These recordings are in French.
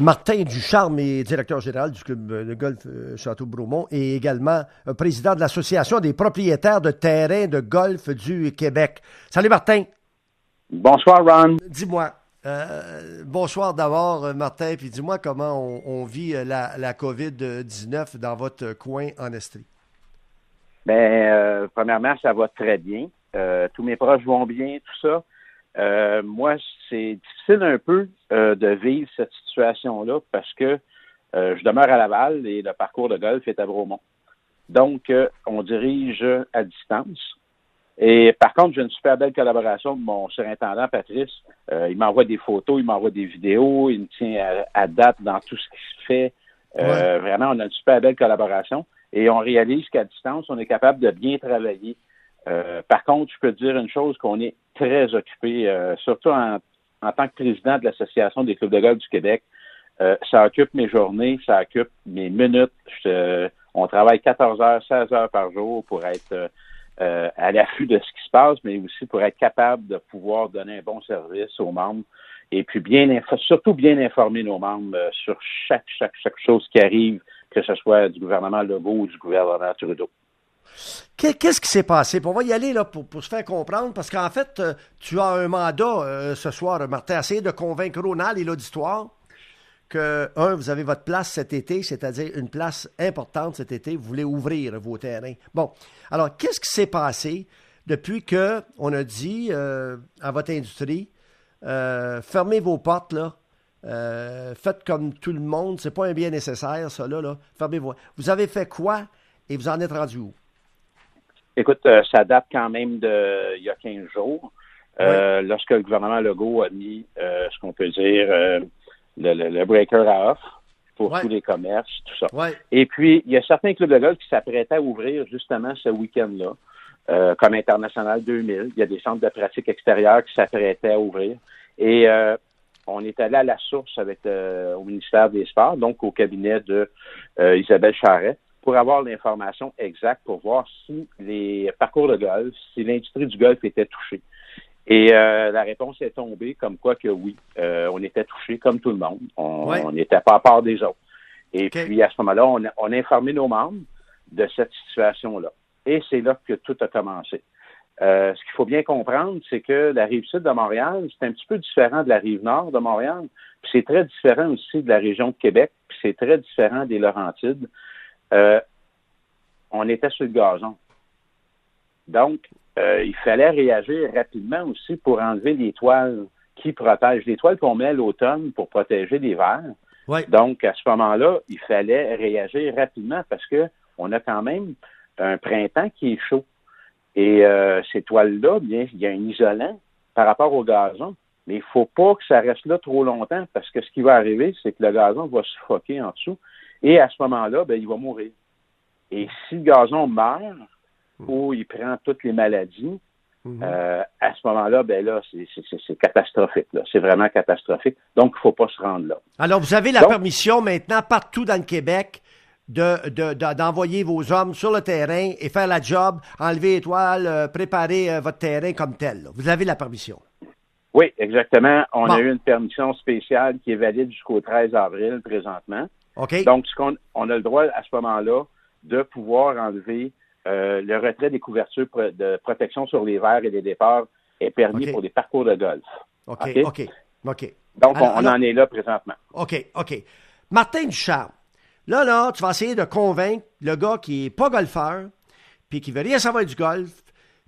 Martin Ducharme est directeur général du club de golf euh, Château-Bromont et également euh, président de l'Association des propriétaires de terrains de golf du Québec. Salut Martin. Bonsoir Ron. Dis-moi, euh, bonsoir d'abord Martin, puis dis-moi comment on, vit la, la COVID-19 dans votre coin en Estrie. Bien, premièrement, ça va très bien. tous mes proches vont bien, tout ça. Euh, moi, c'est difficile un peu euh, de vivre cette situation-là parce que euh, je demeure à Laval et le parcours de golf est à Bromont. Donc, on dirige à distance. Et par contre, j'ai une super belle collaboration de mon surintendant Patrice. il m'envoie des photos, il m'envoie des vidéos, il me tient à, date dans tout ce qui se fait. Vraiment, on a une super belle collaboration. Et on réalise qu'à distance, on est capable de bien travailler. Euh, par contre, je peux dire une chose qu'on est très occupé, euh, surtout en, tant que président de l'Association des clubs de golf du Québec. Euh, ça occupe mes journées, ça occupe mes minutes. on travaille 14 heures, 16 heures par jour pour être à l'affût de ce qui se passe, mais aussi pour être capable de pouvoir donner un bon service aux membres et puis bien surtout bien informer nos membres sur chaque, chaque, chaque chose qui arrive, que ce soit du gouvernement Legault ou du gouvernement Trudeau. Qu'est-ce qui s'est passé? On va y aller là, pour, se faire comprendre, parce qu'en fait, euh, tu as un mandat euh, ce soir, Martin, essayer de convaincre Ronald et l'auditoire que, un, vous avez votre place cet été, c'est-à-dire une place importante cet été, vous voulez ouvrir vos terrains. Bon, alors, qu'est-ce qui s'est passé depuis qu'on a dit euh, à votre industrie, fermez vos portes, là, faites comme tout le monde, c'est pas un bien nécessaire, ça, là, là. fermez-vous. Vous avez fait quoi et vous en êtes rendu où? Écoute, euh, ça date quand même de il y a 15 jours, euh, lorsque le gouvernement Legault a mis euh, ce qu'on peut dire le, breaker à off pour tous les commerces, tout ça. Et puis, il y a certains clubs de golf qui s'apprêtaient à ouvrir justement ce week-end-là, comme International 2000. Il y a des centres de pratique extérieures qui s'apprêtaient à ouvrir. Et on est allé à la source avec au ministère des Sports, donc au cabinet de Isabelle Charret pour avoir l'information exacte pour voir si les parcours de golf, si l'industrie du golf était touchée. Et euh, la réponse est tombée comme quoi que oui, euh, on était touché comme tout le monde. On n'était pas à part des autres. Et puis à ce moment-là, on a, informé nos membres de cette situation-là. Et c'est là que tout a commencé. Euh, ce qu'il faut bien comprendre, c'est que la rive sud de Montréal, c'est un petit peu différent de la rive nord de Montréal. Puis c'est très différent aussi de la région de Québec. Puis c'est très différent des Laurentides. Euh, on était sur le gazon. Donc, euh, il fallait réagir rapidement aussi pour enlever les toiles qui protègent. Les toiles qu'on met à l'automne pour protéger l'hiver. Donc, à ce moment-là, il fallait réagir rapidement parce que on a quand même un printemps qui est chaud. Et euh, ces toiles-là, bien, il y a un isolant par rapport au gazon. Mais il ne faut pas que ça reste là trop longtemps parce que ce qui va arriver, c'est que le gazon va suffoquer en dessous. Et à ce moment-là, ben, il va mourir. Et si le gazon meurt hmm. ou il prend toutes les maladies, hmm. euh, à ce moment-là, ben là, c'est catastrophique. C'est vraiment catastrophique. Donc, il ne faut pas se rendre là. Alors, vous avez la permission maintenant partout dans le Québec d'envoyer vos hommes sur le terrain et faire la job, enlever étoiles, euh, préparer euh, votre terrain comme tel. Vous avez la permission. Oui, exactement. On a eu une permission spéciale qui est valide jusqu'au 13 avril présentement. Donc, ce on a le droit à ce moment-là de pouvoir enlever euh, le retrait des couvertures de protection sur les verres et les départs est permis pour des parcours de golf. OK, OK, OK. Donc, on, en est là présentement. OK, OK. Martin Duchamp, là, là, tu vas essayer de convaincre le gars qui n'est pas golfeur, puis qui veut rien savoir du golf,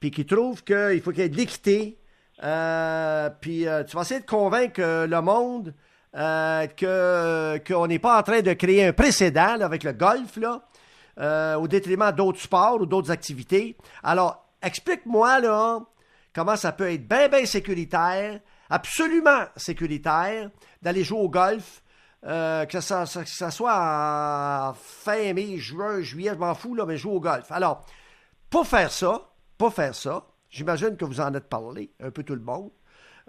puis qui trouve qu'il faut qu'il y ait de l'équité, euh, puis euh, tu vas essayer de convaincre le monde euh, qu'on n'est pas en train de créer un précédent avec le golf, là, euh, au détriment d'autres sports ou d'autres activités. Alors, explique-moi comment ça peut être bien, bien sécuritaire, absolument sécuritaire, d'aller jouer au golf. Euh, que, ça, soit en fin mai, juin, juillet, je m'en fous, là, mais jouer au golf. Alors, pour faire ça, pour faire ça, j'imagine que vous en êtes parlé, un peu tout le monde.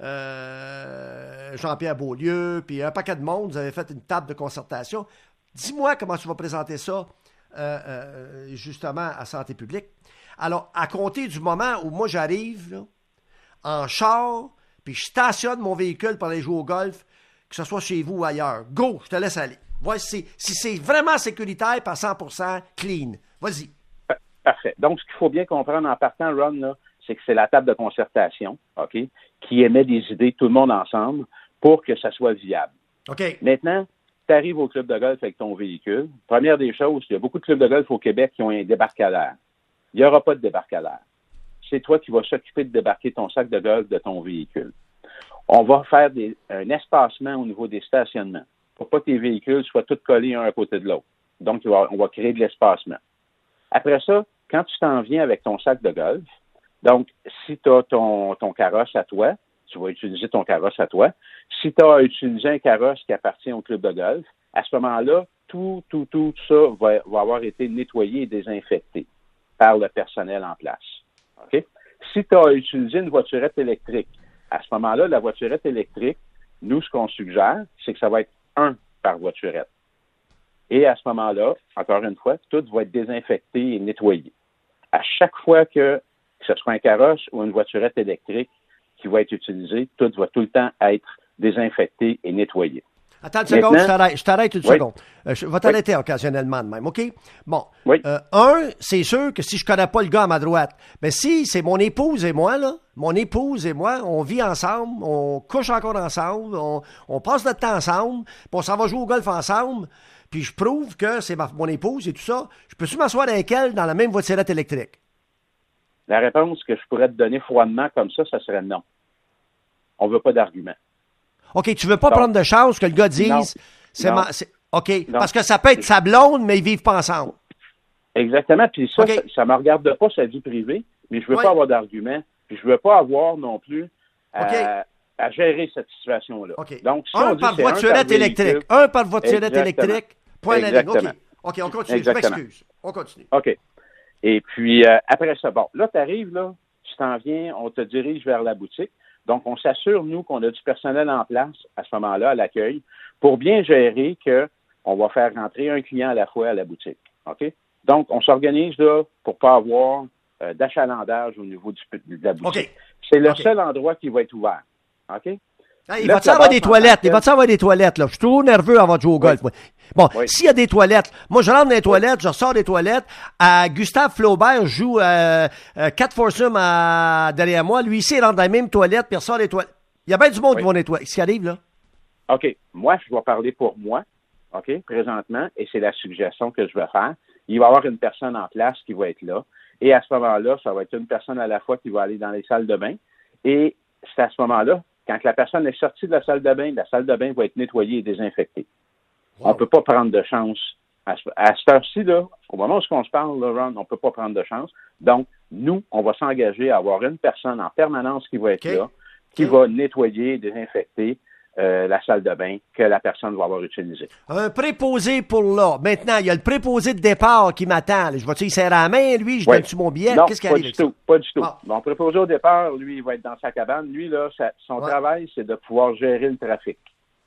Euh, Jean-Pierre Beaulieu, puis un paquet de monde, vous avez fait une table de concertation. Dis-moi comment tu vas présenter ça euh, euh, justement à Santé publique. Alors, à compter du moment où moi j'arrive en char, puis je stationne mon véhicule pour aller jouer au golf, que ce soit chez vous ou ailleurs. Go, je te laisse aller. Voici si c'est vraiment sécuritaire par 100% clean. Vas-y. Parfait. Donc, ce qu'il faut bien comprendre en partant, Ron, c'est que c'est la table de concertation, OK, qui émet des idées, tout le monde ensemble, pour que ça soit viable. OK. Maintenant, tu arrives au club de golf avec ton véhicule. Première des choses, il y a beaucoup de clubs de golf au Québec qui ont un débarcadère. Il n'y aura pas de débarcadère. C'est toi qui vas s'occuper de débarquer ton sac de golf de ton véhicule. On va faire un espacement au niveau des stationnements pour pas que tes véhicules soient tous collés un à côté de l'autre. Donc, on va créer de l'espacement. Après ça, quand tu t'en viens avec ton sac de golf, donc, si tu as ton, ton carrosse à toi, tu vas utiliser ton carrosse à toi. Si tu as utilisé un carrosse qui appartient au club de golf, à ce moment-là, tout, tout, tout ça va, va, avoir été nettoyé et désinfecté par le personnel en place. OK? Si tu as utilisé une voiturette électrique, à ce moment-là, la voiturette électrique, nous, ce qu'on suggère, c'est que ça va être un par voiturette. Et à ce moment-là, encore une fois, tout va être désinfecté et nettoyé. À chaque fois que, que ce soit un carrosse ou une voiturette électrique qui va être utilisée, tout va tout le temps être désinfecté et nettoyé. Attends une seconde, je t'arrête une seconde. Euh, je vais t'arrêter occasionnellement de même, OK? Bon. Euh, un, c'est sûr que si je connais pas le gars à ma droite, mais si c'est mon épouse et moi, là, mon épouse et moi, on vit ensemble, on couche encore ensemble, on, passe notre temps ensemble, puis on s'en va jouer au golf ensemble, puis je prouve que c'est mon épouse et tout ça, je peux-tu m'asseoir avec elle dans la même voiturette électrique? La réponse que je pourrais te donner froidement comme ça, ça serait non. On veut pas d'argument. OK, tu veux pas prendre de chance que le gars dise. C'est OK, parce que ça peut être sa blonde, mais ils vivent pas ensemble. Exactement. Puis ça, ça, ne me regarde pas sa vie privée, mais je veux pas avoir d'argument. Puis je veux pas avoir non plus à, gérer cette situation-là. Donc, un par voiturette électrique. Un par voiturette électrique. Point OK. OK, on continue. Je m'excuse. On continue. OK. Et puis, euh, après ça, bon, là, tu arrives, là, tu t'en viens, on te dirige vers la boutique. Donc, on s'assure, nous, qu'on a du personnel en place à ce moment-là, à l'accueil, pour bien gérer qu'on va faire rentrer un client à la fois à la boutique. OK? Donc, on s'organise là pour pas avoir euh, d'achalandage au niveau du, de la boutique. C'est le seul endroit qui va être ouvert. OK? Il va-tu avoir des toilettes? Il va-tu avoir des toilettes, là? Je suis trop nerveux avant de jouer au golf. Bon, s'il y a des toilettes, moi, je rentre dans les toilettes, je ressors des toilettes. À Gustave Flaubert joue euh, euh, quatre foursomes derrière moi. Lui, ici, il rentre dans les mêmes toilettes, puis il ressort des toilettes. Il y a bien du monde qui va nettoyer. Ce qui arrive, là? OK. Moi, je vais parler pour moi, OK, présentement, et c'est la suggestion que je vais faire. Il va y avoir une personne en place qui va être là. Et à ce moment-là, ça va être une personne à la fois qui va aller dans les salles de bain. Et c'est à ce moment-là quand la personne est sortie de la salle de bain, la salle de bain va être nettoyée et désinfectée. On ne peut pas prendre de chance. À, cette heure-ci, au moment où on se parle, Ron, on ne peut pas prendre de chance. Donc, nous, on va s'engager à avoir une personne en permanence qui va être là, qui va nettoyer, désinfecter, euh, la salle de bain que la personne va avoir utilisée. Un préposé pour là. Maintenant, il y a le préposé de départ qui m'attend. Je vois-tu, il serre la main, lui, je donne-tu mon billet? Qu'est-ce qui arrive? Pas du tout, pas du tout. Mon préposé au départ, lui, il va être dans sa cabane. Lui, là, son travail, c'est de pouvoir gérer le trafic.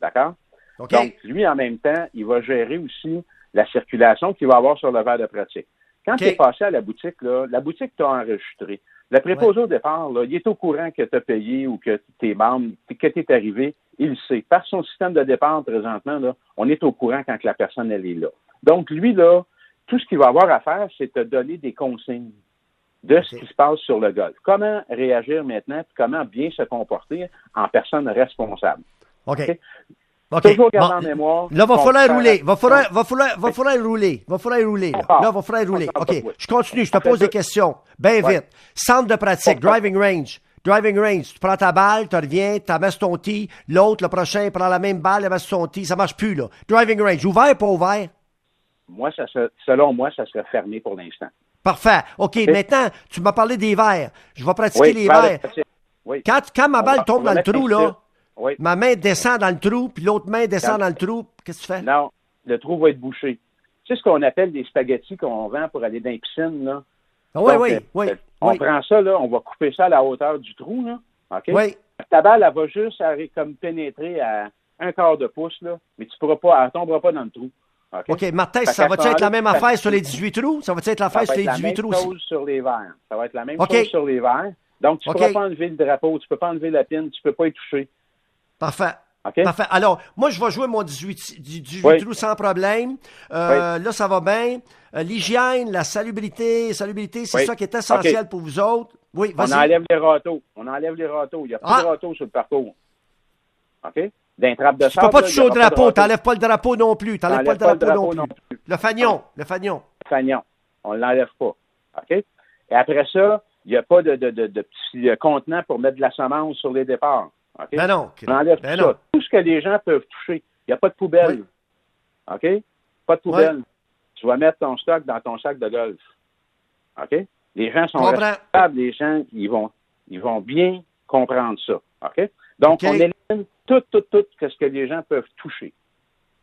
D'accord? Donc, lui, en même temps, il va gérer aussi la circulation qu'il va avoir sur le verre de pratique. Quand tu es passé à la boutique, là, la boutique t'a enregistré. Le préposé au départ, là, il est au courant que tu as payé ou que que tu es arrivé il sait. Par son système de départ présentement, là, on est au courant quand la personne elle est là. Donc, lui, là, tout ce qu'il va avoir à faire, c'est te donner des consignes de ce qui se passe sur le golf. Comment réagir maintenant, comment bien se comporter en personne responsable. OK. Toujours garder en mémoire. Là, va falloir rouler. Va falloir, va falloir, va falloir rouler. Va falloir rouler. Là, va falloir rouler. OK. Je continue. Je te pose des questions. Bien vite. Centre de pratique, driving range. Driving range, tu prends ta balle, tu reviens, tu amasses ton tee, l'autre, le prochain, prend la même balle, amasse son tee, ça marche plus, là. Driving range, ouvert, pas ouvert? Moi, ça selon moi, ça serait fermé pour l'instant. Parfait. OK, maintenant, tu m'as parlé des verres. Je vais pratiquer les verres. Oui. Quand, quand ma balle tombe dans le trou, là, ma main descend dans le trou, puis l'autre main descend dans le trou, qu'est-ce que tu fais? Non, le trou va être bouché. Tu sais ce qu'on appelle des spaghettis qu'on vend pour aller dans les piscines, là? Oui, oui, oui. On prend ça, là, on va couper ça à la hauteur du trou, là. OK? Oui. Ta balle, elle va juste comme pénétrer à un quart de pouce, là, mais tu pourras pas, elle tombera pas dans le trou. OK, Martin, ça va être la même affaire sur les 18 trous? Ça va être l'affaire sur les 18 trous? Ça va être la même chose sur les verres. Ça va être la même chose sur les verres. Donc, tu ne pourras pas enlever le drapeau, tu ne peux pas enlever la pine, tu ne peux pas y toucher. Parfait. Parfait. Alors, moi, je vais jouer mon 18, 18 trous sans problème. Euh, là, ça va bien. Euh, l'hygiène, la salubrité, salubrité, c'est ça qui est essentiel pour vous autres. Oui, On enlève les râteaux. On enlève les râteaux. Il n'y a pas de ah! râteaux sur le parcours. OK? D'un trappe de Tu ne peux pas toucher au drapeau. Tu n'enlèves pas le drapeau non plus. Tu n'enlèves pas, le drapeau, non, plus. Le fagnon. Le fagnon. Le fagnon. On ne l'enlève pas. OK? Et après ça, il n'y a pas de, de, de, de petit euh, contenant pour mettre de la semence sur les départs. Ben non. On enlève ben tout ça. Tout ce que les gens peuvent toucher. Il n'y a pas de poubelle. OK? Pas de poubelle. Tu vas mettre ton stock dans ton sac de golf. OK? Les gens sont responsables, les gens, ils vont, ils vont bien comprendre ça. OK? Donc, on élimine tout, tout, tout ce que les gens peuvent toucher.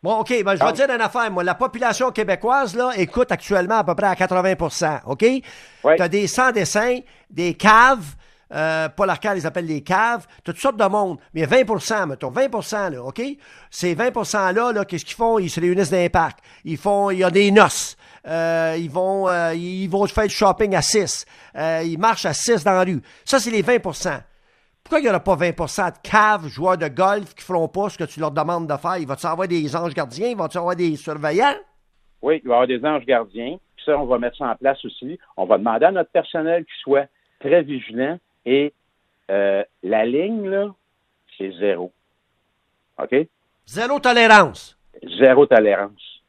Bon, OK, ben, je vais te dire une affaire. Moi, la population québécoise, là, écoute actuellement à peu près à 80% OK? Tu as des sans-dessins, des caves, euh, Paul Arcand les appelle les caves, tu as toutes sortes de monde. Mais 20% mettons, 20% là, OK? Ces 20 %-là, là, qu'est-ce qu'ils font? Ils se réunissent dans parc. Ils font, il y a des noces. Euh, ils vont, euh, ils vont faire du shopping à 6. Euh, ils marchent à 6 dans la rue. Ça, c'est les 20% pourquoi il n'y aura pas 20% de caves, joueurs de golf qui ne feront pas ce que tu leur demandes de faire? Il va-tu avoir des anges gardiens? Il va-tu avoir des surveillants? Oui, il va y avoir des anges gardiens. Puis ça, on va mettre ça en place aussi. On va demander à notre personnel qu'il soit très vigilant. Et euh, la ligne, là, c'est zéro. OK? Zéro tolérance. Zéro tolérance.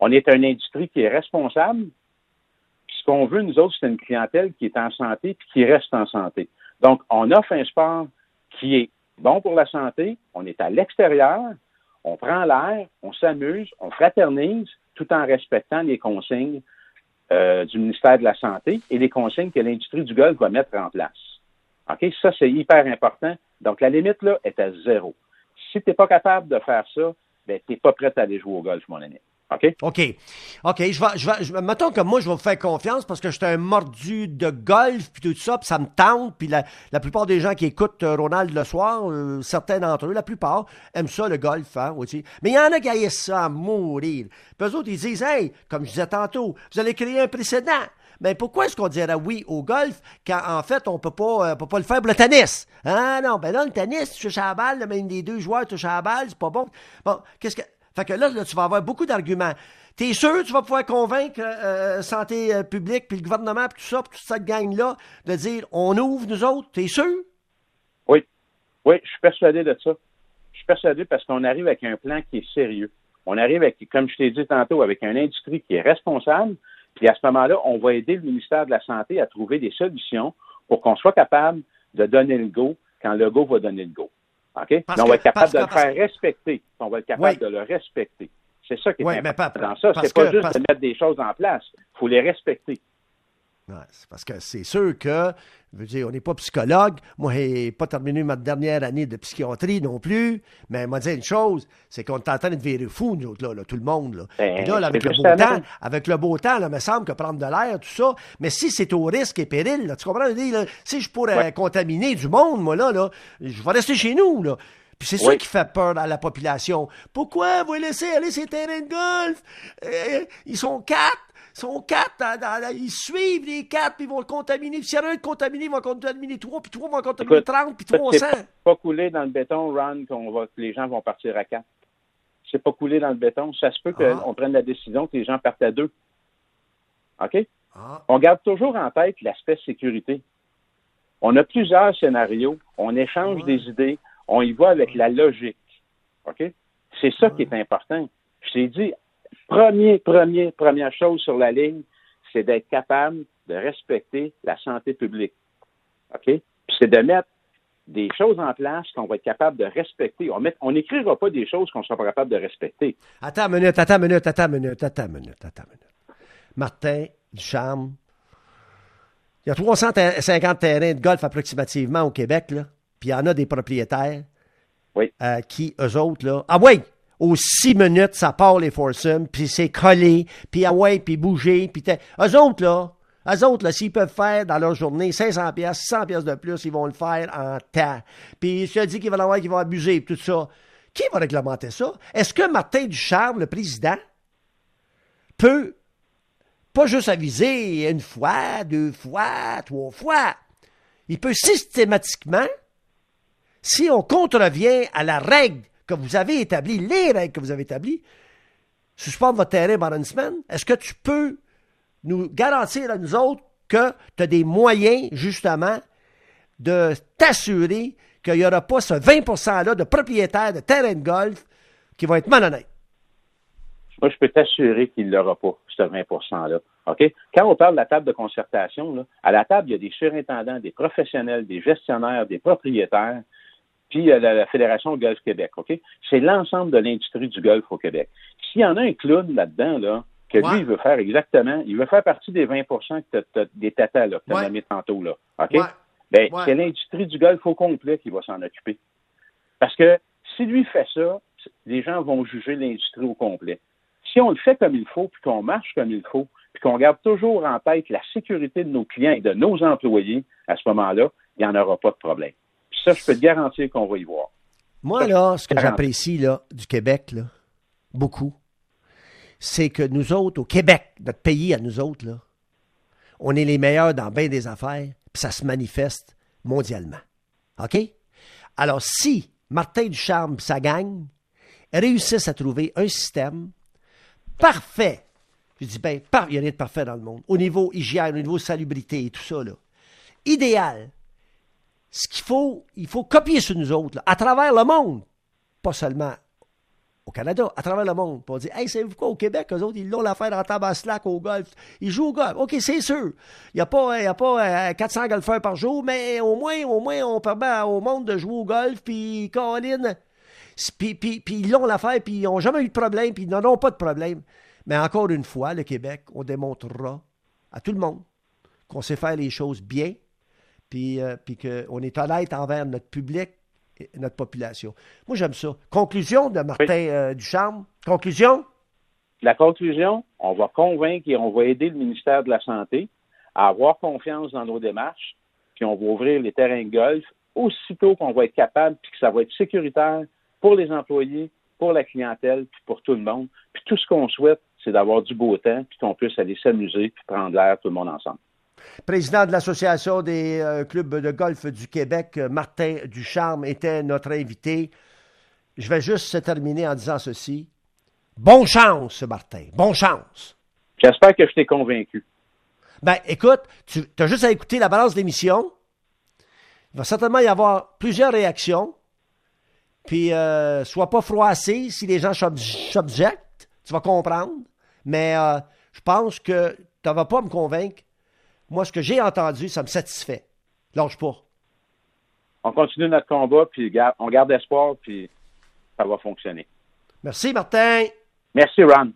On est une industrie qui est responsable. Ce qu'on veut, nous autres, c'est une clientèle qui est en santé puis qui reste en santé. Donc, on offre un sport qui est bon pour la santé, on est à l'extérieur, on prend l'air, on s'amuse, on fraternise, tout en respectant les consignes euh, du ministère de la Santé et les consignes que l'industrie du golf va mettre en place. OK? Ça, c'est hyper important. Donc, la limite, là, est à zéro. Si tu n'es pas capable de faire ça, ben, tu n'es pas prêt à aller jouer au golf, mon ami. OK? OK. OK. Je vais, je vais, mettons que moi, je vais vous faire confiance parce que je suis un mordu de golf puis tout ça, puis ça me tente. Puis la, la, plupart des gens qui écoutent euh, Ronald le soir, euh, certains d'entre eux, la plupart, aiment ça, le golf, hein, aussi. Mais il y en a qui haïssent ça à mourir. Puis eux autres, ils disent, hey, comme je disais tantôt, vous allez créer un précédent. Mais pourquoi est-ce qu'on dirait oui au golf quand en fait on peut pas, euh, peut pas le faire pour le tennis? Ah non, ben là, le tennis, tu touches à la balle, même des deux joueurs touchent à la balle, c'est pas bon. Bon, qu'est-ce que. Fait que là, tu vas avoir beaucoup d'arguments. T'es sûr que tu vas pouvoir convaincre euh, Santé euh, publique, puis le gouvernement, puis tout ça, puis toute cette gang-là, de dire on ouvre, nous autres? T'es sûr? Oui. Oui, je suis persuadé de ça. Je suis persuadé parce qu'on arrive avec un plan qui est sérieux. On arrive avec, comme je t'ai dit tantôt, avec une industrie qui est responsable. Puis à ce moment-là, on va aider le ministère de la Santé à trouver des solutions pour qu'on soit capable de donner le go quand le go va donner le go. OK? on va être capable de le faire respecter. On va être capable de le respecter. C'est ça qui est important dans ça. C'est pas juste de mettre des choses en place. Il faut les respecter c'est parce que c'est sûr que, je veux dire, on n'est pas psychologue. Moi, je n'ai pas terminé ma dernière année de psychiatrie non plus. Mais m'a dit une chose, c'est qu'on est en train de virer fou, nous autres, là, tout le monde. Là. Ben, là, avec le beau temps, avec le beau temps, il me semble que prendre de l'air, tout ça. Mais si c'est au risque et péril, là, tu comprends? Là, si je pourrais contaminer du monde, moi, là, là, je vais rester chez nous, là. Puis c'est ça qui fait peur à la population. Pourquoi vous laissez aller ces terrains de golf? Euh, ils sont quatre sont quatre, ils suivent les quatre, puis ils vont le contaminer. S'il y en a un contaminé, ils vont contaminer trois, puis trois vont contaminer trente, puis trois cents. pas coulé dans le béton, Ron, qu'on va, que les gens vont partir à quatre. C'est pas coulé dans le béton. Ça se peut qu'on ah. prenne la décision que les gens partent à deux. OK? Ah. On garde toujours en tête l'aspect sécurité. On a plusieurs scénarios. On échange des idées. On y va avec la logique. OK? C'est ça qui est important. Je t'ai dit, Premier, premier, première chose sur la ligne, c'est d'être capable de respecter la santé publique. OK? Puis c'est de mettre des choses en place qu'on va être capable de respecter. On n'écrira pas des choses qu'on ne sera pas capable de respecter. Attends une minute, attends une minute, attends une minute, attends une minute, attends une minute. Martin Ducharme, il y a 350 terrains de golf approximativement au Québec, là, puis il y en a des propriétaires oui. Euh, qui, eux autres, là... Ah oui! Aux six minutes, ça part les foursomes, puis c'est collé, puis ah ouais, puis bouger, puis eux autres, là, eux autres, là, s'ils peuvent faire dans leur journée 500 pièces, 100 pièces de plus, ils vont le faire en temps. Puis je te dis qu'ils vont avoir, qu'ils vont abuser, tout ça. Qui va réglementer ça? Est-ce que Martin Ducharme, le président, peut pas juste aviser une fois, deux fois, trois fois, il peut systématiquement, si on contrevient à la règle que vous avez établies, les règles que vous avez établies, suspendre votre terrain pendant une semaine, est-ce que tu peux nous garantir à nous autres que tu as des moyens, justement, de t'assurer qu'il n'y aura pas ce 20 %-là de propriétaires de terrain de golf qui vont être malhonnêtes? Moi, je peux t'assurer qu'il ne l'aura pas, ce 20 %-là. Quand on parle de la table de concertation, à la table, il y a des surintendants, des professionnels, des gestionnaires, des propriétaires, puis la, la, Fédération Golf Québec. OK? C'est l'ensemble de l'industrie du golf au Québec. S'il y en a un clown là-dedans, là, que lui, il veut faire exactement, il veut faire partie des 20 que des tatas là, que tu as tantôt. Là. OK? Ben, c'est l'industrie du golf au complet qui va s'en occuper. Parce que si lui fait ça, les gens vont juger l'industrie au complet. Si on le fait comme il faut, puis qu'on marche comme il faut, puis qu'on garde toujours en tête la sécurité de nos clients et de nos employés, à ce moment-là, il n'y en aura pas de problème. Ça, je peux te garantir qu'on va y voir. Moi, là, ce que j'apprécie là, du Québec, là, beaucoup, c'est que nous autres, au Québec, notre pays à nous autres, là, on est les meilleurs dans bien des affaires, puis ça se manifeste mondialement. OK? Alors, si Martin Ducharme et sa gang réussissent à trouver un système parfait, je dis bien, il n'y a rien de parfait dans le monde, au niveau hygiène, au niveau salubrité et tout ça, là, idéal, ce qu'il faut, il faut copier sur nous autres, à travers le monde, pas seulement au Canada, à travers le monde. Pour dire, hey, savez-vous quoi, au Québec, eux autres, ils l'ont l'affaire en tabaslac au golf. Ils jouent au golf. OK, c'est sûr. Il n'y a pas, y a pas 400 euh, golfeurs par jour, mais au moins, au moins, on permet au monde de jouer au golf, puis Colin. Puis, puis, puis ils l'ont l'affaire, puis ils n'ont jamais eu de problème, puis ils n'en ont pas de problème. Mais encore une fois, le Québec, on démontrera à tout le monde qu'on sait faire les choses bien, puis, euh, puis qu'on est honnête envers notre public, notre population. Moi, j'aime ça. Conclusion de Martin euh, Ducharme? Conclusion? La conclusion, on va convaincre et on va aider le ministère de la Santé à avoir confiance dans nos démarches, puis on va ouvrir les terrains de golf aussitôt qu'on va être capable, puis que ça va être sécuritaire pour les employés, pour la clientèle, puis pour tout le monde. Puis tout ce qu'on souhaite, c'est d'avoir du beau temps, puis qu'on puisse aller s'amuser, puis prendre l'air tout le monde ensemble président de l'Association des euh, clubs de golf du Québec, euh, Martin Ducharme, était notre invité. Je vais juste terminer en disant ceci. Bon chance, Martin. Bon chance. J'espère que je t'ai convaincu. Ben, écoute, tu as juste à écouter la balance d'émission. Il va certainement y avoir plusieurs réactions. Puis, euh, sois pas froissé si les gens s'objectent. Tu vas comprendre. Mais je pense que tu ne vas pas me convaincre moi, ce que j'ai entendu, ça me satisfait. Lâche pas. On continue notre combat, puis on garde espoir, puis ça va fonctionner. Merci, Martin. Merci, Ron.